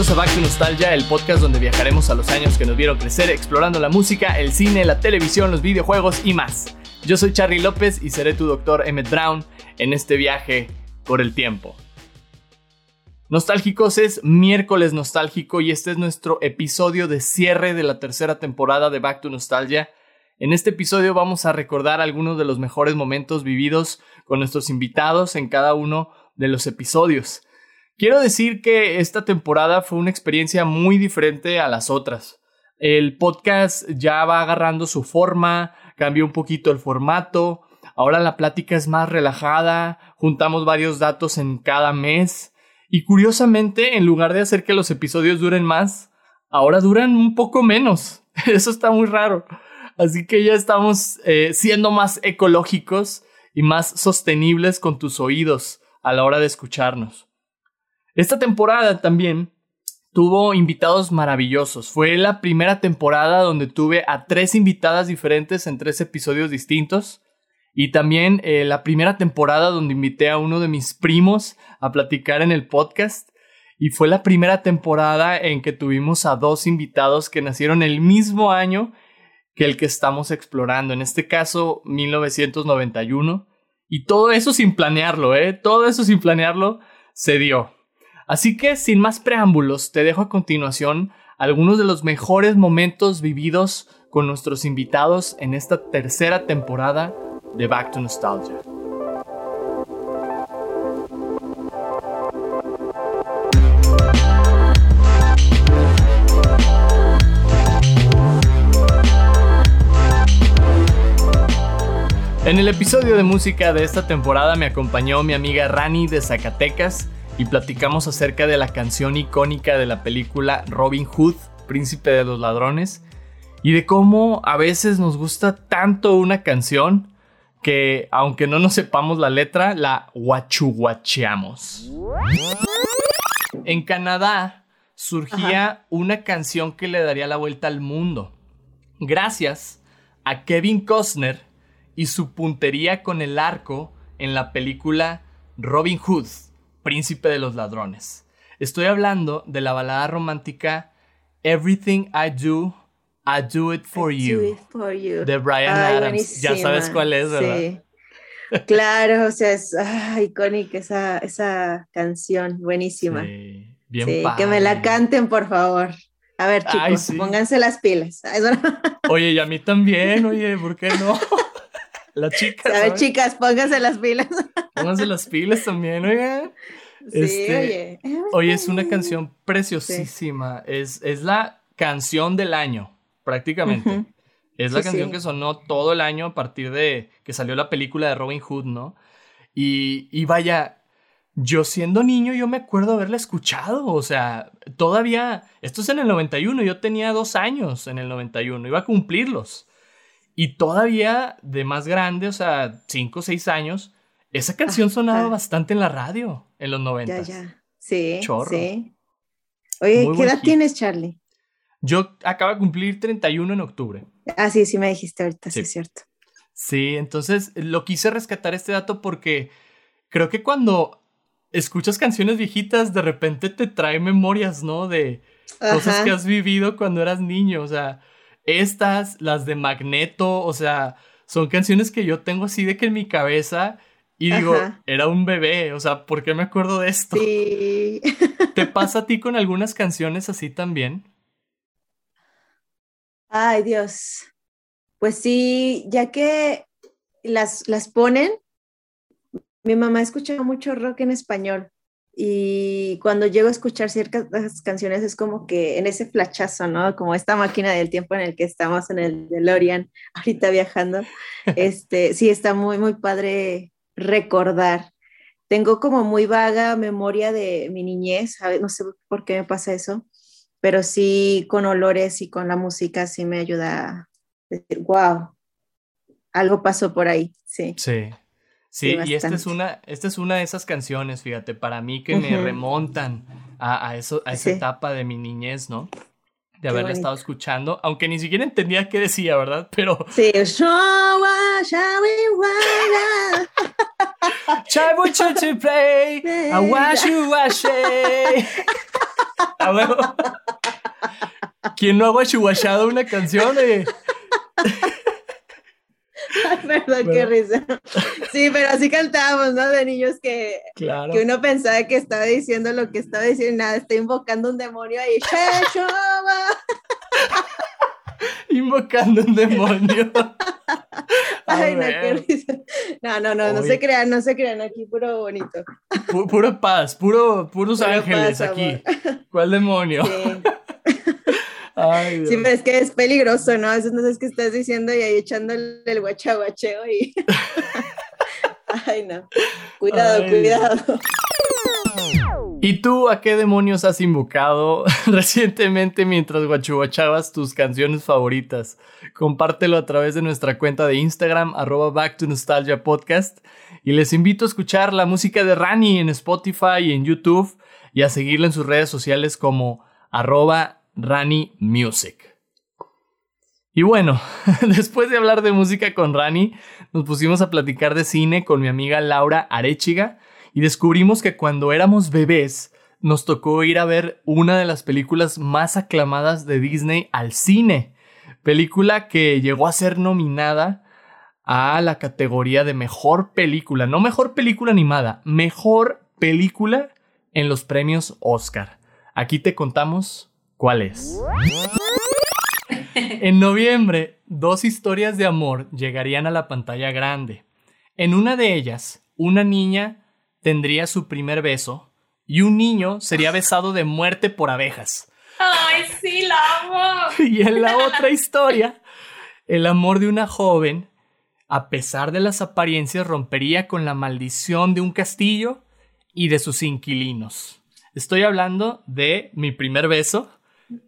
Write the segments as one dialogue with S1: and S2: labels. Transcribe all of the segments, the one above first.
S1: A Back to Nostalgia, el podcast donde viajaremos a los años que nos vieron crecer explorando la música, el cine, la televisión, los videojuegos y más. Yo soy Charlie López y seré tu doctor Emmett Brown en este viaje por el tiempo. Nostálgicos es miércoles nostálgico y este es nuestro episodio de cierre de la tercera temporada de Back to Nostalgia. En este episodio vamos a recordar algunos de los mejores momentos vividos con nuestros invitados en cada uno de los episodios. Quiero decir que esta temporada fue una experiencia muy diferente a las otras. El podcast ya va agarrando su forma, cambió un poquito el formato, ahora la plática es más relajada, juntamos varios datos en cada mes y curiosamente, en lugar de hacer que los episodios duren más, ahora duran un poco menos. Eso está muy raro. Así que ya estamos eh, siendo más ecológicos y más sostenibles con tus oídos a la hora de escucharnos. Esta temporada también tuvo invitados maravillosos. Fue la primera temporada donde tuve a tres invitadas diferentes en tres episodios distintos. Y también eh, la primera temporada donde invité a uno de mis primos a platicar en el podcast. Y fue la primera temporada en que tuvimos a dos invitados que nacieron el mismo año que el que estamos explorando. En este caso, 1991. Y todo eso sin planearlo, ¿eh? Todo eso sin planearlo se dio. Así que sin más preámbulos, te dejo a continuación algunos de los mejores momentos vividos con nuestros invitados en esta tercera temporada de Back to Nostalgia. En el episodio de música de esta temporada me acompañó mi amiga Rani de Zacatecas y platicamos acerca de la canción icónica de la película Robin Hood, Príncipe de los Ladrones, y de cómo a veces nos gusta tanto una canción que aunque no nos sepamos la letra, la guachuguacheamos. En Canadá surgía una canción que le daría la vuelta al mundo, gracias a Kevin Costner y su puntería con el arco en la película Robin Hood príncipe de los ladrones. Estoy hablando de la balada romántica Everything I Do, I Do It For, you, de Brian Adams. Ya sabes cuál es, ¿verdad? Sí.
S2: Claro, o sea, es icónica esa, esa canción, buenísima. Sí, bien Que me la canten, por favor. A ver, chicos, pónganse las pilas.
S1: Oye, y a mí también, oye, ¿por qué no? Las chicas.
S2: A ver, chicas, pónganse las pilas.
S1: Pónganse las pilas también, oigan. Sí, este, oye. es una canción preciosísima. Es, es la canción del año, prácticamente. Es la canción que sonó todo el año a partir de que salió la película de Robin Hood, ¿no? Y, y vaya, yo siendo niño, yo me acuerdo haberla escuchado. O sea, todavía. Esto es en el 91, yo tenía dos años en el 91, iba a cumplirlos. Y todavía de más grande, o sea, cinco o seis años, esa canción sonaba bastante en la radio en los 90. Ya, ya.
S2: Sí. Chorro. Sí. Oye, ¿qué edad tienes, Charlie?
S1: Yo acabo de cumplir 31 en octubre.
S2: Ah, sí, sí me dijiste ahorita, sí, es cierto.
S1: Sí, entonces lo quise rescatar este dato porque creo que cuando escuchas canciones viejitas, de repente te trae memorias, ¿no? De cosas que has vivido cuando eras niño. O sea, estas, las de Magneto, o sea, son canciones que yo tengo así de que en mi cabeza y digo, era un bebé, o sea, ¿por qué me acuerdo de esto? Sí. ¿Te pasa a ti con algunas canciones así también?
S2: Ay, Dios. Pues sí, ya que las, las ponen, mi mamá escucha mucho rock en español y cuando llego a escuchar ciertas canciones es como que en ese flachazo, ¿no? Como esta máquina del tiempo en el que estamos en el DeLorean ahorita viajando. Este, sí, está muy, muy padre recordar. Tengo como muy vaga memoria de mi niñez, no sé por qué me pasa eso, pero sí con olores y con la música sí me ayuda a decir, wow, algo pasó por ahí, sí.
S1: Sí. Sí, y esta es, una, esta es una de esas canciones, fíjate, para mí que me remontan a, eso, a esa etapa de mi niñez, ¿no? de haberla estado escuchando, aunque ni siquiera entendía qué decía, ¿verdad? Pero...
S2: Sí,
S1: A huevo. ¿Quién no ha guachuguachado una canción.
S2: Perdón, qué risa. Sí, pero así cantábamos, ¿no? De niños que,
S1: Claro.
S2: que uno pensaba que estaba diciendo lo que estaba diciendo, nada, está invocando un demonio ahí.
S1: Invocando un demonio.
S2: Ay, no, qué risa. No, no, no, no se crean, no se crean, aquí puro bonito.
S1: pu- pura paz, puro, puros ángeles
S2: paz,
S1: aquí. ¿Cuál demonio?
S2: Sí.
S1: Ay, Dios.
S2: Sí, pero es que es peligroso, ¿no? A veces no sabes qué estás diciendo y ahí echándole el guachaguacheo y... Ay, no. Cuidado,
S1: Ay.
S2: cuidado.
S1: ¿Y tú a qué demonios has invocado recientemente mientras guachuguachabas tus canciones favoritas? Compártelo a través de nuestra cuenta de Instagram, arroba Back to Nostalgia Podcast. Y les invito a escuchar la música de Rani en Spotify y en YouTube y a seguirla en sus redes sociales como arroba Rani Music. Y bueno, después de hablar de música con Rani, nos pusimos a platicar de cine con mi amiga Laura Arechiga y descubrimos que cuando éramos bebés nos tocó ir a ver una de las películas más aclamadas de Disney al cine. Película que llegó a ser nominada a la categoría de mejor película, no mejor película animada, mejor película en los premios Oscar. Aquí te contamos cuál es. En noviembre, dos historias de amor llegarían a la pantalla grande. En una de ellas, una niña tendría su primer beso y un niño sería besado de muerte por abejas.
S3: Ay, sí, la amo.
S1: Y en la otra historia, el amor de una joven, a pesar de las apariencias, rompería con la maldición de un castillo y de sus inquilinos. Estoy hablando de Mi primer beso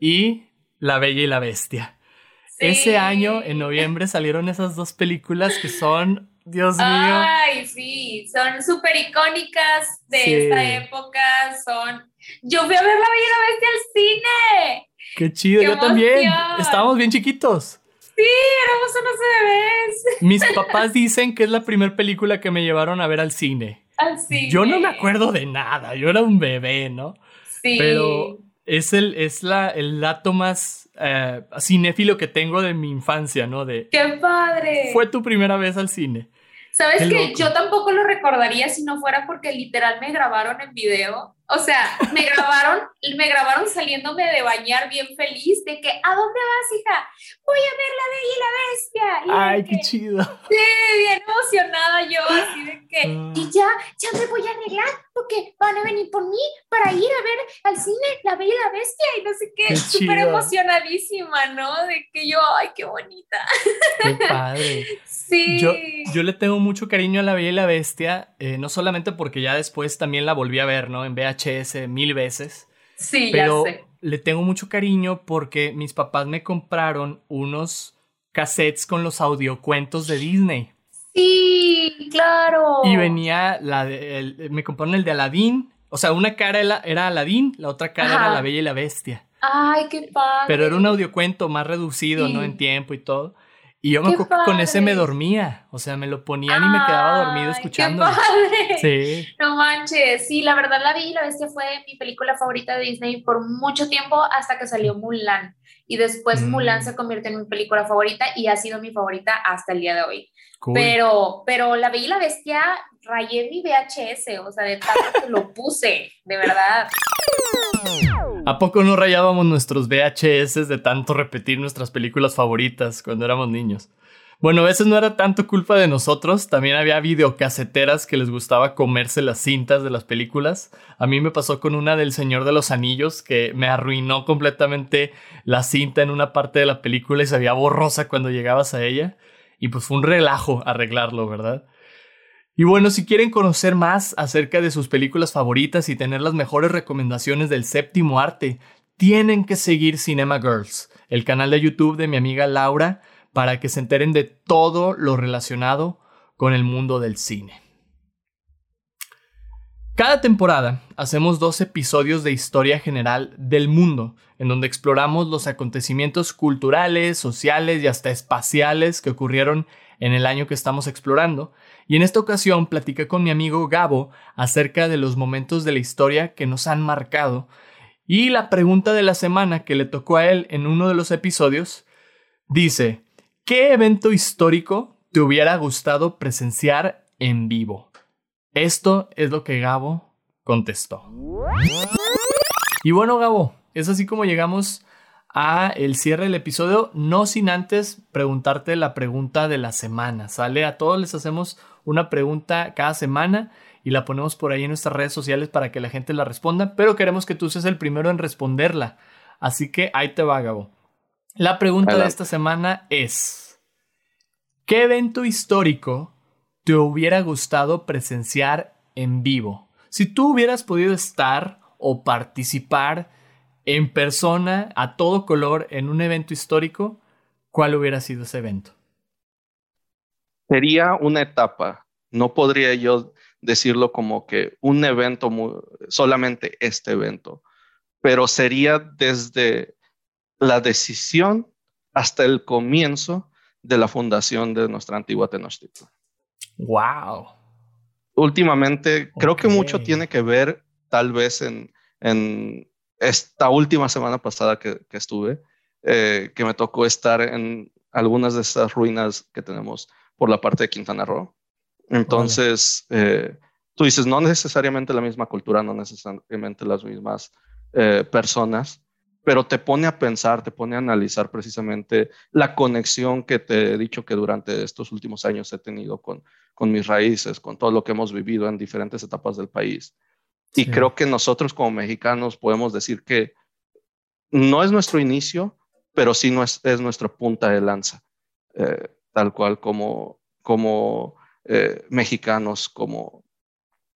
S1: y La Bella y la Bestia.
S3: Sí.
S1: Ese año, en noviembre, salieron esas dos películas que son, Dios mío,
S3: Ay, sí, son súper icónicas de
S1: Sí.
S3: esta época, son... Yo fui a ver La Bella Bestia al cine.
S1: qué chido,
S3: qué
S1: yo también. Estábamos bien chiquitos.
S3: Sí, éramos unos bebés.
S1: Mis papás dicen que es la primera película que me llevaron a ver al cine.
S3: Al cine.
S1: Yo no me acuerdo de nada, yo era un bebé, ¿no?
S3: Sí.
S1: Pero es el, es la, el dato más eh, cinéfilo que tengo de mi infancia, ¿no? De,
S3: ¡Qué padre!
S1: fue tu primera vez al cine.
S3: ¿Sabes
S1: qué
S3: que
S1: loco.
S3: Yo tampoco lo recordaría si no fuera porque literal me grabaron en video. O sea, me grabaron, me grabaron saliéndome de bañar bien feliz de que, ¿a dónde vas, hija? Voy a ver la Bella y la Bestia. Y
S1: Ay,
S3: que,
S1: qué chido.
S3: Sí, bien emocionada yo, así de que,
S1: Ah.
S3: y ya, ya me voy a arreglar porque van a venir por mí para ir a ver al cine La Bella y la Bestia y no sé qué, súper emocionadísima, ¿no? De que yo, ay, qué bonita.
S1: Qué padre.
S3: Sí.
S1: Yo, yo le tengo mucho cariño a La Bella y la Bestia, eh, no solamente porque ya después también la volví a ver, ¿no? En VHS mil veces,
S3: sí,
S1: pero
S3: ya sé.
S1: le tengo mucho cariño porque mis papás me compraron unos cassettes con los audiocuentos de Disney.
S3: Sí, claro.
S1: Y venía la de, el- me compraron el de Aladdin. O sea, una cara era, era Aladdin, la otra cara era. La Bella y la Bestia.
S3: Ay, qué padre.
S1: Pero era un audiocuento más reducido,
S3: Sí.
S1: ¿no? En tiempo y todo. Y yo me acuerdo que con ese me dormía. O sea, me lo ponían y me quedaba dormido escuchando. Sí.
S3: No manches, sí, la verdad La Bella y la Bestia fue mi película favorita de Disney por mucho tiempo hasta que salió Mulan. Y después
S1: Mm.
S3: Mulan se convierte en mi película favorita y ha sido mi favorita hasta el día de hoy.
S1: Cool.
S3: Pero, pero La Bella y la Bestia rayé mi VHS, o sea, de tanto que lo puse, de verdad.
S1: ¿A poco no rayábamos nuestros VHS de tanto repetir nuestras películas favoritas cuando éramos niños? Bueno, a veces no era tanto culpa de nosotros, también había videocaseteras que les gustaba comerse las cintas de las películas. A mí me pasó con una del Señor de los Anillos que me arruinó completamente la cinta en una parte de la película y se veía borrosa cuando llegabas a ella. Y pues fue un relajo arreglarlo, ¿verdad? Y bueno, si quieren conocer más acerca de sus películas favoritas y tener las mejores recomendaciones del séptimo arte, tienen que seguir Cinema Girls, el canal de YouTube de mi amiga Laura, para que se enteren de todo lo relacionado con el mundo del cine. Cada temporada hacemos dos episodios de historia general del mundo, en donde exploramos los acontecimientos culturales, sociales y hasta espaciales que ocurrieron en el año que estamos explorando, y en esta ocasión platiqué con mi amigo Gabo acerca de los momentos de la historia que nos han marcado Y la pregunta de la semana que le tocó a él en uno de los episodios dice, ¿qué evento histórico te hubiera gustado presenciar en vivo? Esto es lo que Gabo contestó. Y bueno, Gabo, es así como llegamos a el cierre del episodio, no sin antes preguntarte la pregunta de la semana, ¿sale? A todos les hacemos una pregunta cada semana y la ponemos por ahí en nuestras redes sociales para que la gente la responda, pero queremos que tú seas el primero en responderla. Así que ahí te va, Gabo. La pregunta de esta semana es, ¿qué evento histórico te hubiera gustado presenciar en vivo? Si tú hubieras podido estar o participar en persona, a todo color, en un evento histórico, ¿cuál hubiera sido ese evento?
S4: Sería una etapa. No podría yo decirlo como que un evento, solamente este evento, pero sería desde la decisión hasta el comienzo de la fundación de nuestra antigua Tenochtitlan.
S1: Wow.
S4: Últimamente, creo que mucho tiene que ver tal vez en, en esta última semana pasada que, estuve, eh, que me tocó estar en algunas de esas ruinas que tenemos por la parte de Quintana Roo. Entonces, eh, tú dices, no necesariamente la misma cultura, no necesariamente las mismas eh, personas, pero te pone a pensar, te pone a analizar precisamente la conexión que te he dicho que durante estos últimos años he tenido con, con mis raíces, con todo lo que hemos vivido en diferentes etapas del país. Y creo que nosotros como mexicanos podemos decir que no es nuestro inicio, pero sí no es, es nuestra punta de lanza, eh, tal cual como, como eh, mexicanos, como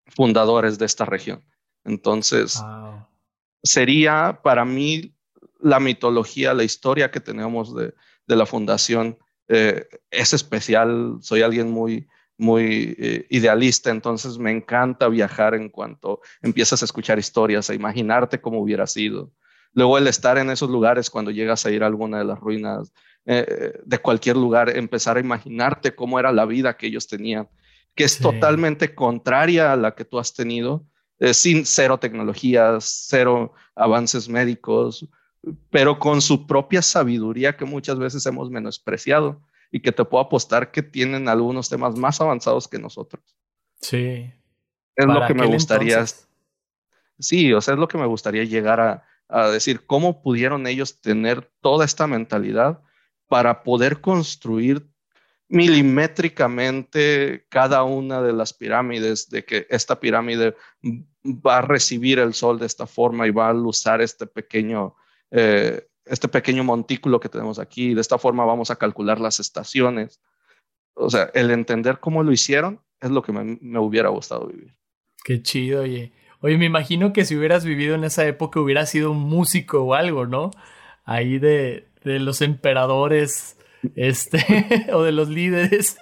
S4: fundadores de esta región. Entonces, sería para mí la mitología, la historia que tenemos de, de la fundación eh, es especial. Soy alguien muy, muy eh, idealista, entonces me encanta viajar en cuanto empiezas a escuchar historias, a imaginarte cómo hubiera sido. Luego el estar en esos lugares cuando llegas a ir a alguna de las ruinas eh, de cualquier lugar, empezar a imaginarte cómo era la vida que ellos tenían, que es totalmente contraria a la que tú has tenido, eh, sin cero tecnologías, cero avances médicos, pero con su propia sabiduría que muchas veces hemos menospreciado y que te puedo apostar que tienen algunos temas más avanzados que nosotros.
S1: Sí.
S4: Es lo que me gustaría. Sí, o sea, es lo que me gustaría llegar a, a decir, cómo pudieron ellos tener toda esta mentalidad para poder construir milimétricamente cada una de las pirámides, de que esta pirámide va a recibir el sol de esta forma y va a usar este pequeño eh, este pequeño montículo que tenemos aquí. De esta forma vamos a calcular las estaciones. O sea, el entender cómo lo hicieron es lo que me, hubiera gustado vivir.
S1: Qué chido, oye. Oye, me imagino que si hubieras vivido en esa época hubieras sido un músico o algo, ¿no? Ahí de, de los emperadores, este, o de los líderes.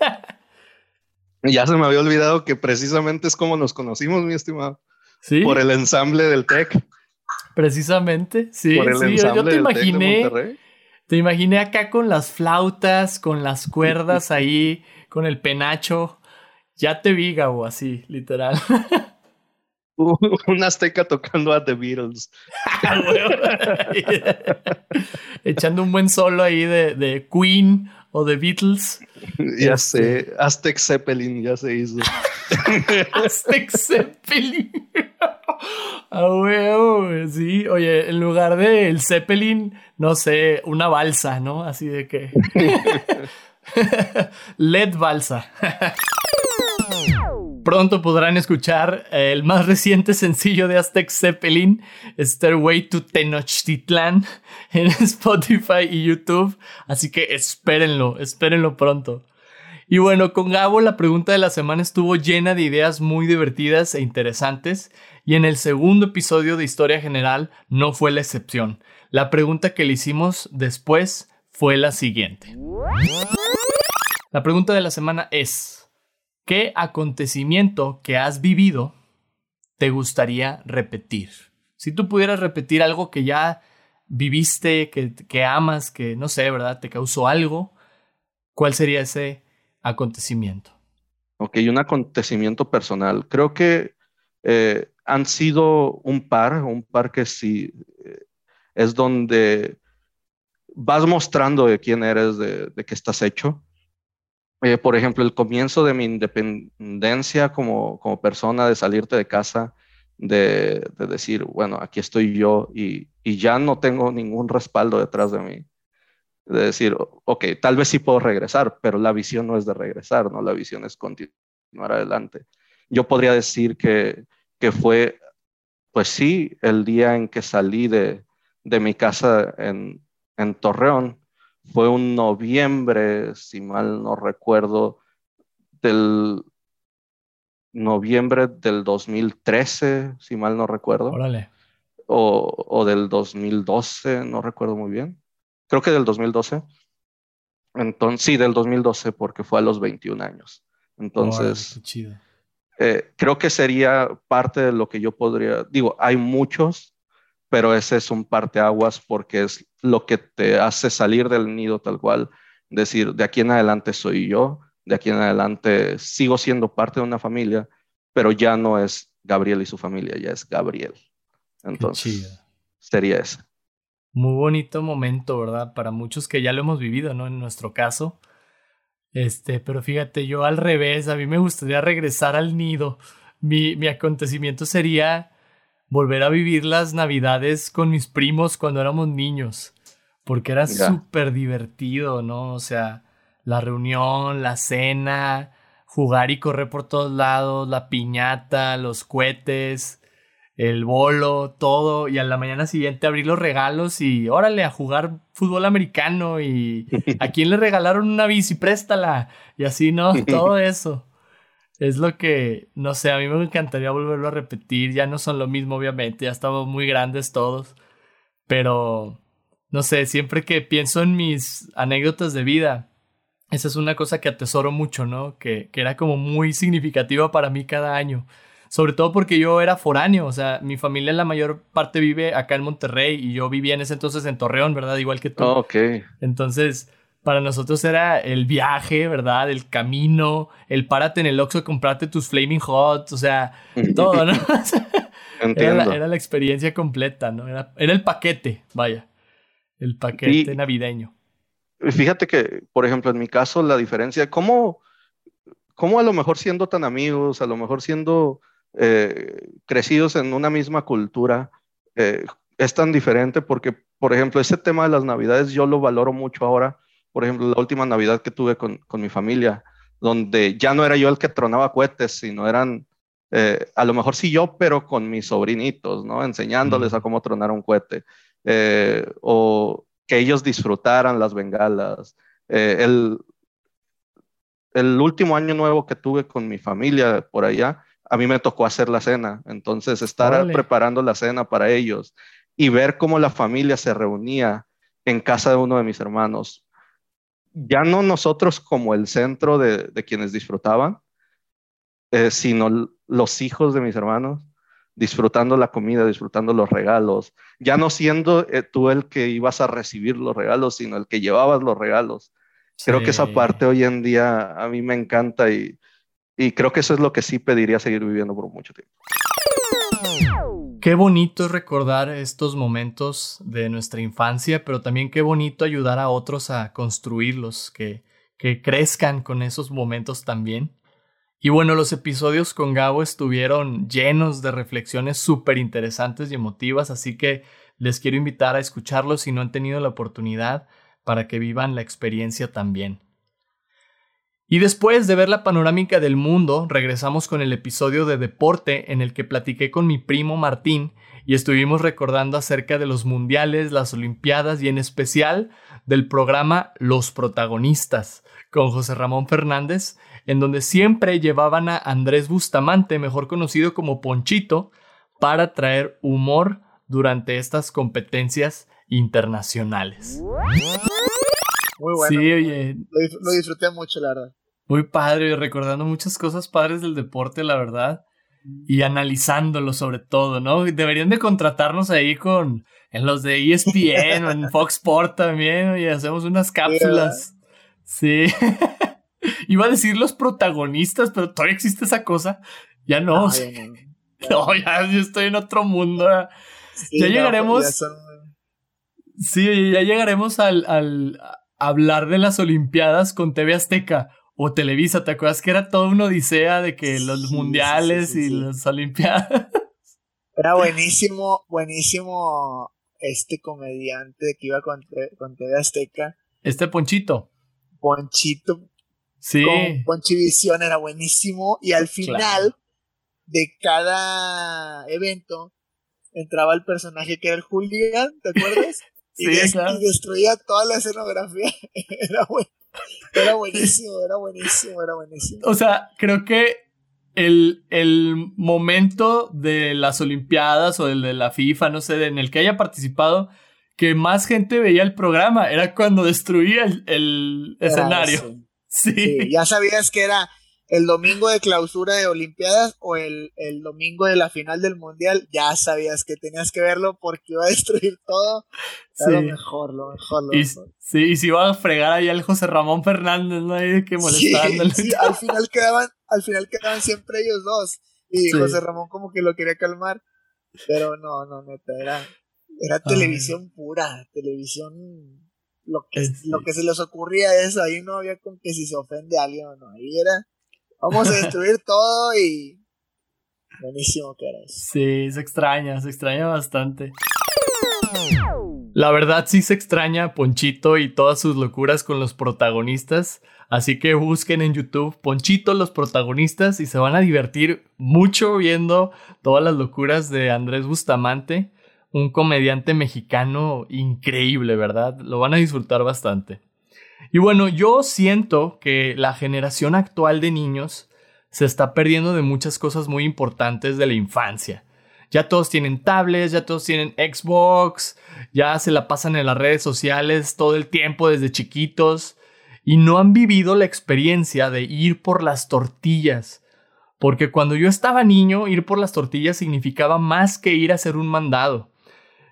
S4: ya se me había olvidado que precisamente es como nos conocimos, mi estimado. Sí. Por el ensamble del TEC.
S1: Precisamente, sí, sí yo, te imaginé. Te imaginé acá con las flautas, con las cuerdas ahí, con el penacho. Ya te vi, Gabo, así, literal.
S4: Un azteca tocando a The Beatles.
S1: Echando un buen solo ahí de, de Queen o de Beatles.
S4: Ya este. sé, Aztec Zeppelin ya se hizo.
S1: Aztec Zeppelin. Ah, huevo, sí. Oye, en lugar de el Zeppelin, no sé, una balsa, ¿no? Así de que. LED balsa. Pronto podrán escuchar el más reciente sencillo de Aztec Zeppelin, Stairway to Tenochtitlan, en Spotify y YouTube. Así que espérenlo, espérenlo pronto. Y bueno, con Gabo la pregunta de la semana estuvo llena de ideas muy divertidas e interesantes y en el segundo episodio de Historia General no fue la excepción. La pregunta que le hicimos después fue la siguiente. La pregunta de la semana es, ¿qué acontecimiento que has vivido te gustaría repetir? Si tú pudieras repetir algo que ya viviste, que, que amas, que no sé, ¿verdad? Te causó algo, ¿cuál sería ese acontecimiento?
S4: Ok, un acontecimiento personal. Creo que eh, han sido un par, un par que sí es donde vas mostrando de quién eres, de qué estás hecho. Eh, por ejemplo, el comienzo de mi independencia como, persona, de salirte de casa, de, de decir, bueno, aquí estoy yo y, ya no tengo ningún respaldo detrás de mí. De decir, ok, tal vez sí puedo regresar, pero la visión no es de regresar, ¿no? La visión es continuar adelante. Yo podría decir que, fue, pues sí, el día en que salí de, mi casa en Torreón, fue un noviembre, si mal no recuerdo, del noviembre del 2013, si mal no recuerdo.
S1: Órale.
S4: O, o, del 2012, no recuerdo muy bien. Creo que del 2012. Entonces, sí, del 2012, porque fue a los 21 años. Entonces,
S1: chido.
S4: Eh, creo que sería parte de lo que yo podría, digo, hay muchos, pero ese es un parteaguas porque es lo que te hace salir del nido tal cual, decir, de aquí en adelante soy yo, de aquí en adelante sigo siendo parte de una familia, pero ya no es Gabriel y su familia, ya es Gabriel. Entonces, sería ese.
S1: Muy bonito momento, ¿verdad? Para muchos que ya lo hemos vivido, ¿no? En nuestro caso. Este, pero fíjate, yo al revés, a mí me gustaría regresar al nido. Mi, mi acontecimiento sería volver a vivir las navidades con mis primos cuando éramos niños, porque era súper divertido, ¿no? O sea, la reunión, la cena, jugar y correr por todos lados, la piñata, los cohetes, el bolo, todo, y a la mañana siguiente abrir los regalos y órale a jugar fútbol americano y a quién le regalaron una bici, préstala, y así, ¿no? Todo eso. Es lo que, no sé, a mí me encantaría volverlo a repetir, ya no son lo mismo, obviamente, ya estamos muy grandes todos, pero, no sé, siempre que pienso en mis anécdotas de vida, esa es una cosa que atesoro mucho, ¿no? Que, que era como muy significativa para mí cada año sobre todo porque yo era foráneo, o sea, mi familia la mayor parte vive acá en Monterrey y yo vivía en ese entonces en Torreón, ¿verdad? Igual que tú.
S4: Oh, ok.
S1: Entonces, para nosotros era el viaje, ¿verdad? El camino, el párate en el Oxxo comprarte tus Flaming Hot, o sea, todo, ¿no? era, la, era, la, experiencia completa, ¿no? Era, era el paquete, vaya, el paquete navideño.
S4: Fíjate que, por ejemplo, en mi caso, la diferencia, ¿cómo, cómo a lo mejor siendo tan amigos, a lo mejor siendo eh, crecidos en una misma cultura, eh, es tan diferente porque, por ejemplo, ese tema de las navidades yo lo valoro mucho ahora. Por ejemplo, la última navidad que tuve con, con mi familia, donde ya no era yo el que tronaba cohetes, sino eran, eh, a lo mejor sí yo, pero con mis sobrinitos, ¿no? Enseñándoles a cómo tronar un cohete. o que ellos disfrutaran las bengalas. el, el último año nuevo que tuve con mi familia por allá, a mí me tocó hacer la cena. Entonces, estar preparando la cena para ellos y ver cómo la familia se reunía en casa de uno de mis hermanos. Ya no nosotros como el centro de, quienes disfrutaban, eh, sino los hijos de mis hermanos disfrutando la comida, disfrutando los regalos, ya no siendo eh, tú el que ibas a recibir los regalos, sino el que llevabas los regalos. Creo que esa parte hoy en día a mí me encanta y, y creo que eso es lo que sí pediría seguir viviendo por mucho tiempo.
S1: Qué bonito es recordar estos momentos de nuestra infancia, pero también qué bonito ayudar a otros a construirlos, que, que crezcan con esos momentos también. Y bueno, los episodios con Gabo estuvieron llenos de reflexiones súper interesantes y emotivas, así que les quiero invitar a escucharlos si no han tenido la oportunidad para que vivan la experiencia también. Y después de ver la panorámica del mundo, regresamos con el episodio de deporte en el que platiqué con mi primo Martín y estuvimos recordando acerca de los mundiales, las olimpiadas y en especial del programa Los protagonistas con José Ramón Fernández, en donde siempre llevaban a Andrés Bustamante, mejor conocido como Ponchito, para traer humor durante estas competencias internacionales.
S5: Muy bueno. Sí, oye. Lo, disfruté mucho, la verdad.
S1: Muy padre, recordando muchas cosas padres del deporte, la verdad. Y analizándolo sobre todo, ¿no? Deberían de contratarnos ahí con en los de ESPN o en Fox Sport también, y hacemos unas cápsulas. Sí. Iba a decir los protagonistas, pero todavía existe esa cosa. Ya no. no, ya yo estoy en otro mundo. ya llegaremos. Sí, ya llegaremos al, al hablar de las Olimpiadas con TV Azteca o Televisa. ¿Te acuerdas que era toda una odisea de que los mundiales y las Olimpiadas?
S5: Era buenísimo, buenísimo este comediante que iba con, con TV Azteca.
S1: Este Ponchito.
S5: Ponchito.
S1: Sí.
S5: Con Ponchivisión era buenísimo. Y al final de cada evento entraba el personaje que era el Julián, ¿te acuerdas? Y, destruía toda la escenografía. era, era buenísimo, era buenísimo, era buenísimo.
S1: O sea, creo que el, el, momento de las Olimpiadas o el de la FIFA, no sé, en el que haya participado, que más gente veía el programa, era cuando destruía el, escenario.
S5: sí. ya sabías que era el domingo de clausura de Olimpiadas o el, el, domingo de la final del Mundial, ya sabías que tenías que verlo porque iba a destruir todo. Era lo mejor, lo mejor, lo
S1: y,
S5: mejor.
S1: Sí, y si iba a fregar ahí al José Ramón Fernández, ¿no? Ahí que molestándole.
S5: Sí, al final quedaban, al final quedaban siempre ellos dos. Y José Ramón como que lo quería calmar. Pero no, no, neta, era, era televisión pura, televisión lo que, lo que se les ocurría eso, ahí no había con que si se ofende a alguien o no, ahí era Vamos a destruir todo y. Buenísimo eso.
S1: Sí, se extraña, se extraña bastante. La verdad sí se extraña Ponchito y todas sus locuras con los protagonistas. Así que busquen en YouTube Ponchito los protagonistas y se van a divertir mucho viendo todas las locuras de Andrés Bustamante, un comediante mexicano increíble, ¿verdad? Lo van a disfrutar bastante. Y bueno, yo siento que la generación actual de niños se está perdiendo de muchas cosas muy importantes de la infancia. Ya todos tienen tablets, ya todos tienen Xbox, ya se la pasan en las redes sociales todo el tiempo desde chiquitos y no han vivido la experiencia de ir por las tortillas. Porque cuando yo estaba niño, ir por las tortillas significaba más que ir a hacer un mandado.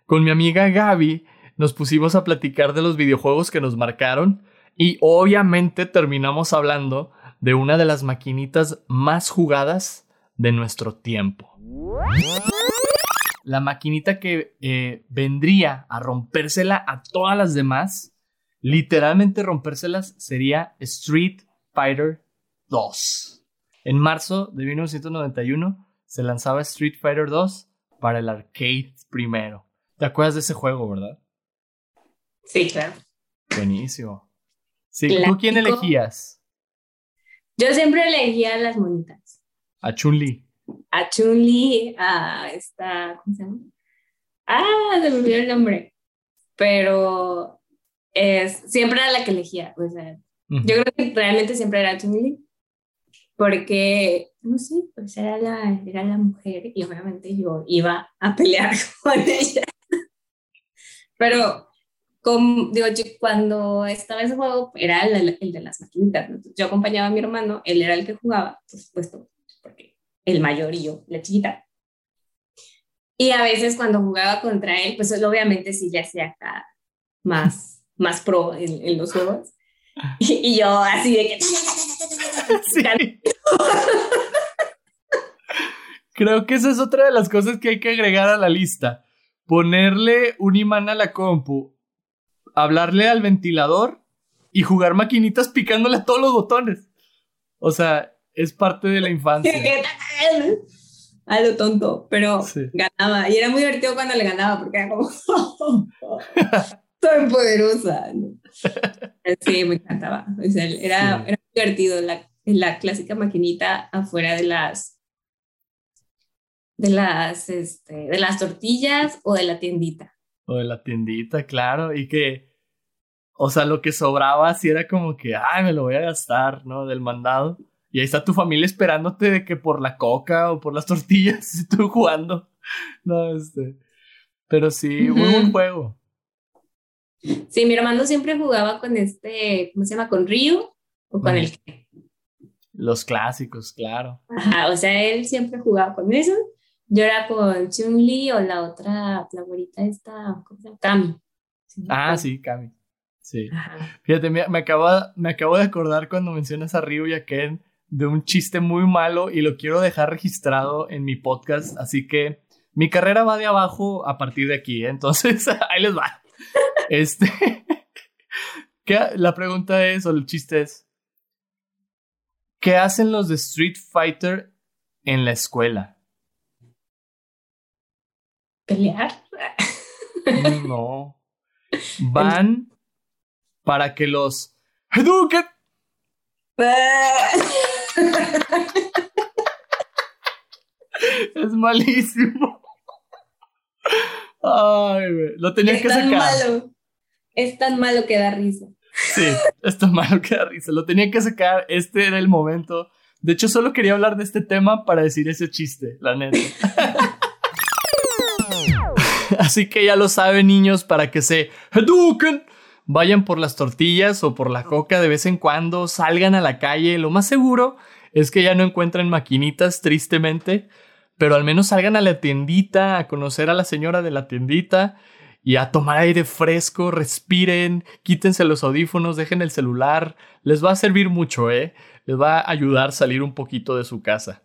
S1: Con mi amiga Gaby nos pusimos a platicar de los videojuegos que nos marcaron y obviamente terminamos hablando de una de las maquinitas más jugadas de nuestro tiempo. La maquinita que eh, vendría a rompérsela a todas las demás, literalmente rompérselas, sería Street Fighter 2. En marzo de 1991 se lanzaba Street Fighter 2 para el arcade primero. ¿Te acuerdas de ese juego, verdad?
S6: Sí, claro.
S1: Buenísimo. Sí, ¿tú quién elegías?
S6: Yo siempre elegía a las monitas.
S1: A Chun-Li.
S6: A Chun-Li, a esta, ¿cómo se llama? Ah, se me olvidó el nombre. Pero es, siempre era la que elegía. O sea, yo creo que realmente siempre era Chun-Li. Porque, no sé, pues era la, era la mujer y obviamente yo iba a pelear con ella. Pero digo, cuando estaba ese juego era el, de las maquinitas. yo acompañaba a mi hermano, él era el que jugaba, por supuesto, porque el mayor y yo, la chiquita. Y a veces cuando jugaba contra él, pues obviamente sí ya hacía acá más, más pro en, los juegos. Y, yo así de que...
S1: Creo que esa es otra de las cosas que hay que agregar a la lista. Ponerle un imán a la compu hablarle al ventilador y jugar maquinitas picándole a todos los botones. O sea, es parte de la infancia.
S6: A lo tonto, pero ganaba. Y era muy divertido cuando le ganaba, porque era como. Soy poderosa. Sí, me encantaba. O sea, era, era divertido la, la clásica maquinita afuera de las. De las, este, de las tortillas o de la tiendita
S1: de la tiendita, claro, y que, o sea, lo que sobraba si era como que, ay, me lo voy a gastar, ¿no? Del mandado. Y ahí está tu familia esperándote de que por la coca o por las tortillas, tú jugando. No, este. Pero sí, muy buen juego.
S6: Sí, mi hermano siempre jugaba con este, ¿cómo se llama? ¿Con Ryu o con el
S1: Los clásicos, claro.
S6: Ajá, o sea, él siempre jugaba con eso yo era con Chun-Li o la otra, la güerita esta, ¿cómo se llama? Kami.
S1: ah, sí, Kami. Sí. Fíjate, me, me, acabo, me acabo de acordar cuando mencionas a Ryu y a Ken de un chiste muy malo y lo quiero dejar registrado en mi podcast, así que mi carrera va de abajo a partir de aquí, ¿eh? entonces ahí les va. Este. la pregunta es, o el chiste es. ¿Qué hacen los de Street Fighter en la escuela?
S6: ¿Pelear?
S1: No. Van para que los Hadouken. es malísimo. Ay, Lo tenía que sacar.
S6: Malo. Es tan malo que da risa.
S1: Sí, es tan malo que da risa. Lo tenía que sacar. Este era el momento. De hecho, solo quería hablar de este tema para decir ese chiste, la neta. Así que ya lo saben, niños, para que se eduquen, vayan por las tortillas o por la coca de vez en cuando, salgan a la calle. Lo más seguro es que ya no encuentren maquinitas, tristemente, pero al menos salgan a la tiendita, a conocer a la señora de la tiendita y a tomar aire fresco, respiren, quítense los audífonos, dejen el celular. Les va a servir mucho, ¿eh? Les va a ayudar a salir un poquito de su casa.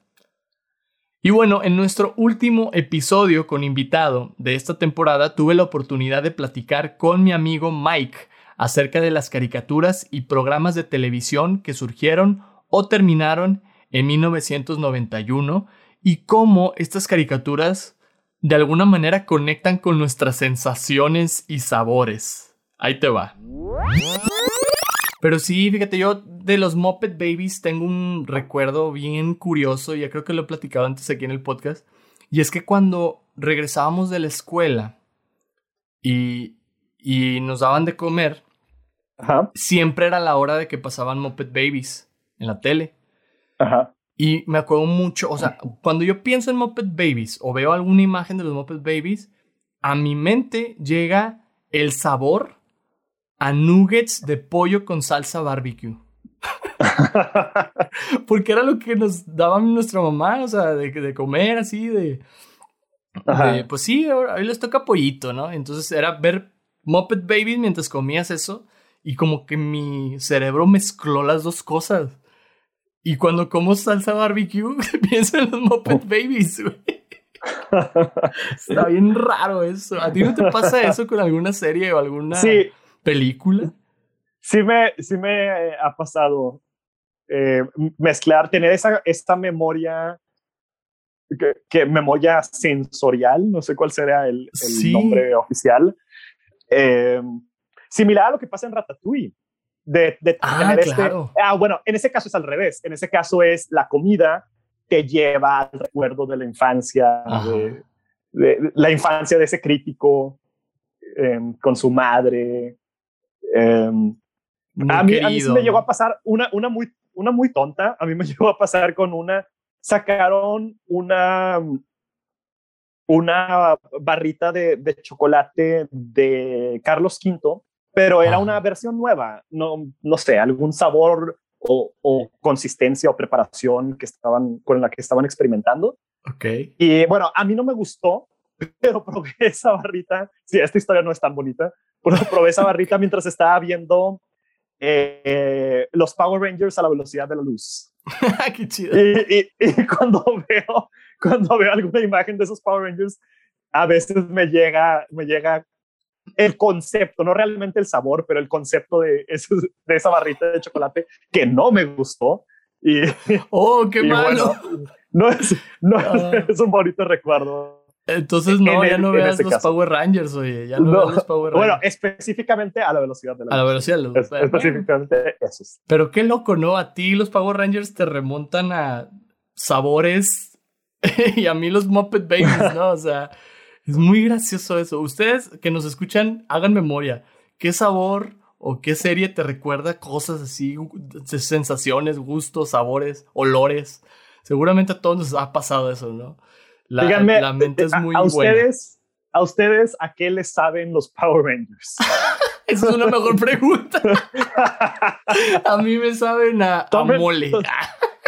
S1: Y bueno, en nuestro último episodio con invitado de esta temporada tuve la oportunidad de platicar con mi amigo Mike acerca de las caricaturas y programas de televisión que surgieron o terminaron en 1991 y cómo estas caricaturas de alguna manera conectan con nuestras sensaciones y sabores. Ahí te va. Pero sí, fíjate, yo de los Muppet Babies tengo un recuerdo bien curioso, ya creo que lo he platicado antes aquí en el podcast, y es que cuando regresábamos de la escuela y, y nos daban de comer, siempre era la hora de que pasaban Muppet Babies en la tele.
S7: Ajá.
S1: Y me acuerdo mucho, o sea, cuando yo pienso en Muppet Babies o veo alguna imagen de los Muppet Babies, a mi mente llega el sabor a nuggets de pollo con salsa barbecue. Porque era lo que nos daba nuestra mamá, o sea, de, de comer así, de, Pues sí, ahí les toca pollito, ¿no? Entonces era ver Muppet Babies mientras comías eso y como que mi cerebro mezcló las dos cosas. Y cuando como salsa barbecue, pienso en los Muppet Babies, güey. Está bien raro eso. ¿A ti no te pasa eso con alguna serie o alguna...
S7: Sí,
S1: película?
S7: Sí me, sí me ha pasado eh, mezclar, tener esa, esta memoria, que, memoria sensorial, no sé cuál sería el, nombre oficial, eh, similar a lo que pasa en Ratatouille. De, de
S1: ah,
S7: este, ah, bueno, en ese caso es al revés. En ese caso es la comida que lleva al recuerdo de la infancia, de, la infancia de ese crítico eh, con su madre, Em, a, mí, a, mí, me llegó a pasar una, una, muy, una muy tonta, a mí me llegó a pasar con una, sacaron una, una barrita de, de chocolate de Carlos V, pero era una versión nueva, no, no sé, algún sabor o, o, consistencia o preparación que estaban, con la que estaban experimentando.
S1: Okay.
S7: Y bueno, a mí no me gustó, pero probé esa barrita. Sí, esta historia no es tan bonita, probé esa barrita mientras estaba viendo eh, los Power Rangers a la velocidad de la luz.
S1: Qué chido.
S7: Y, cuando veo cuando veo alguna imagen de esos Power Rangers, a veces me llega, me llega el concepto, no realmente el sabor, pero el concepto de, de esa barrita de chocolate que no me gustó. Y,
S1: oh, qué malo.
S7: no, es, no ah. es un bonito recuerdo.
S1: Entonces no, ya no veas los Power Rangers, oye, ya no, veas los Power Rangers.
S7: Bueno, específicamente a la velocidad de la
S1: A la velocidad de la luz.
S7: específicamente esos.
S1: Pero qué loco, ¿no? A ti los Power Rangers te remontan a sabores y a mí los Muppet Babies, ¿no? O sea, es muy gracioso eso. Ustedes que nos escuchan, hagan memoria. ¿Qué sabor o qué serie te recuerda cosas así, sensaciones, gustos, sabores, olores? Seguramente a todos nos ha pasado eso, ¿no? La,
S7: Díganme,
S1: la mente es muy a,
S7: ustedes, ¿A ustedes a qué les saben los Power Rangers?
S1: Esa es una mejor pregunta. a mí me saben a, mole.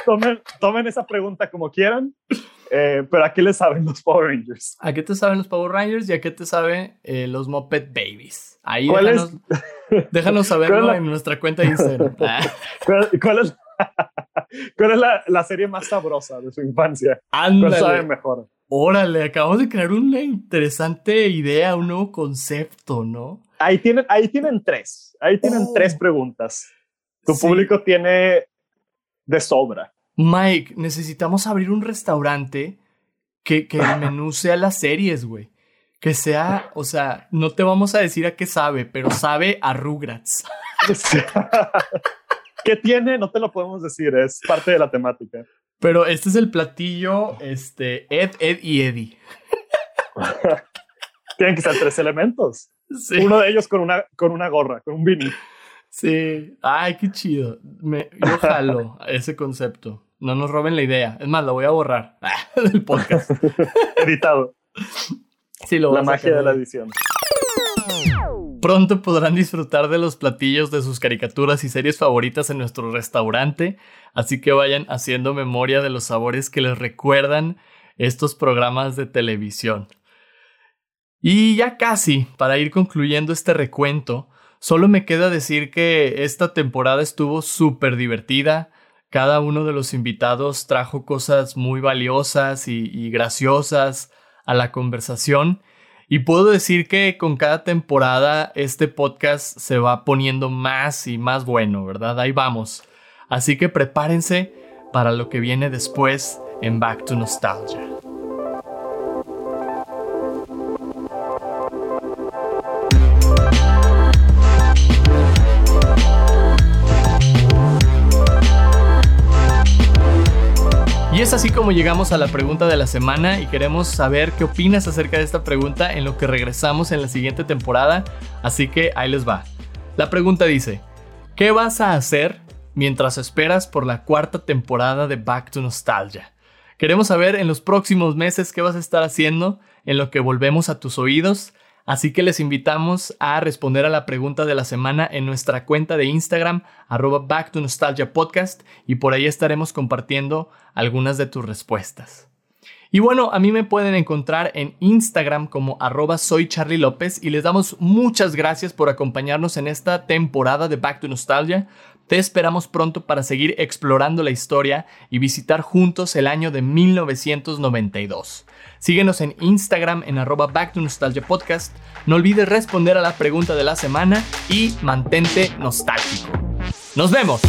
S7: tomen, tomen, esa pregunta como quieran, eh, pero ¿a qué les saben los Power Rangers?
S1: ¿A qué te saben los Power Rangers y a qué te saben eh, los Muppet Babies? Ahí déjanos, déjanos saberlo en nuestra cuenta de Instagram.
S7: ¿Cuál, es ¿Cuál es la, la, serie más sabrosa de su infancia?
S1: Ándale.
S7: sabe mejor?
S1: Órale, acabamos de crear una interesante idea, un nuevo concepto, ¿no?
S7: Ahí tienen, ahí tienen tres. Ahí tienen
S1: Oh.
S7: tres preguntas. Tu
S1: Sí.
S7: público tiene de sobra.
S1: Mike, necesitamos abrir un restaurante que, que el menú sea las series, güey. Que sea, o sea, no te vamos a decir a qué sabe, pero sabe a Rugrats.
S7: ¿Qué tiene? No te lo podemos decir. Es parte de la temática.
S1: Pero este es el platillo, este, Ed, Ed y Eddie.
S7: Tienen que ser tres elementos.
S1: Sí.
S7: Uno de ellos con una, con una gorra, con un beanie.
S1: Sí. Ay, qué chido. Me, yo jalo ese concepto. No nos roben la idea. Es más, la voy a borrar del podcast.
S7: Editado.
S1: Sí, lo voy
S7: La
S1: a
S7: magia de la edición.
S1: Pronto podrán disfrutar de los platillos de sus caricaturas y series favoritas en nuestro restaurante, así que vayan haciendo memoria de los sabores que les recuerdan estos programas de televisión. Y ya casi, para ir concluyendo este recuento, solo me queda decir que esta temporada estuvo súper divertida. Cada uno de los invitados trajo cosas muy valiosas y, y graciosas a la conversación. Y puedo decir que con cada temporada este podcast se va poniendo más y más bueno, ¿verdad? Ahí vamos. Así que prepárense para lo que viene después en Back to Nostalgia. Es así como llegamos a la pregunta de la semana y queremos saber qué opinas acerca de esta pregunta en lo que regresamos en la siguiente temporada, así que ahí les va. La pregunta dice, ¿qué vas a hacer mientras esperas por la cuarta temporada de Back to Nostalgia? Queremos saber en los próximos meses qué vas a estar haciendo en lo que volvemos a tus oídos. Así que les invitamos a responder a la pregunta de la semana en nuestra cuenta de Instagram, arroba Back to Nostalgia Podcast, y por ahí estaremos compartiendo algunas de tus respuestas. Y bueno, a mí me pueden encontrar en Instagram como arroba soy Charlie López y les damos muchas gracias por acompañarnos en esta temporada de Back to Nostalgia. Te esperamos pronto para seguir explorando la historia y visitar juntos el año de 1992. Síguenos en Instagram en arroba Back to Nostalgia Podcast. No olvides responder a la pregunta de la semana y mantente nostálgico. ¡Nos vemos!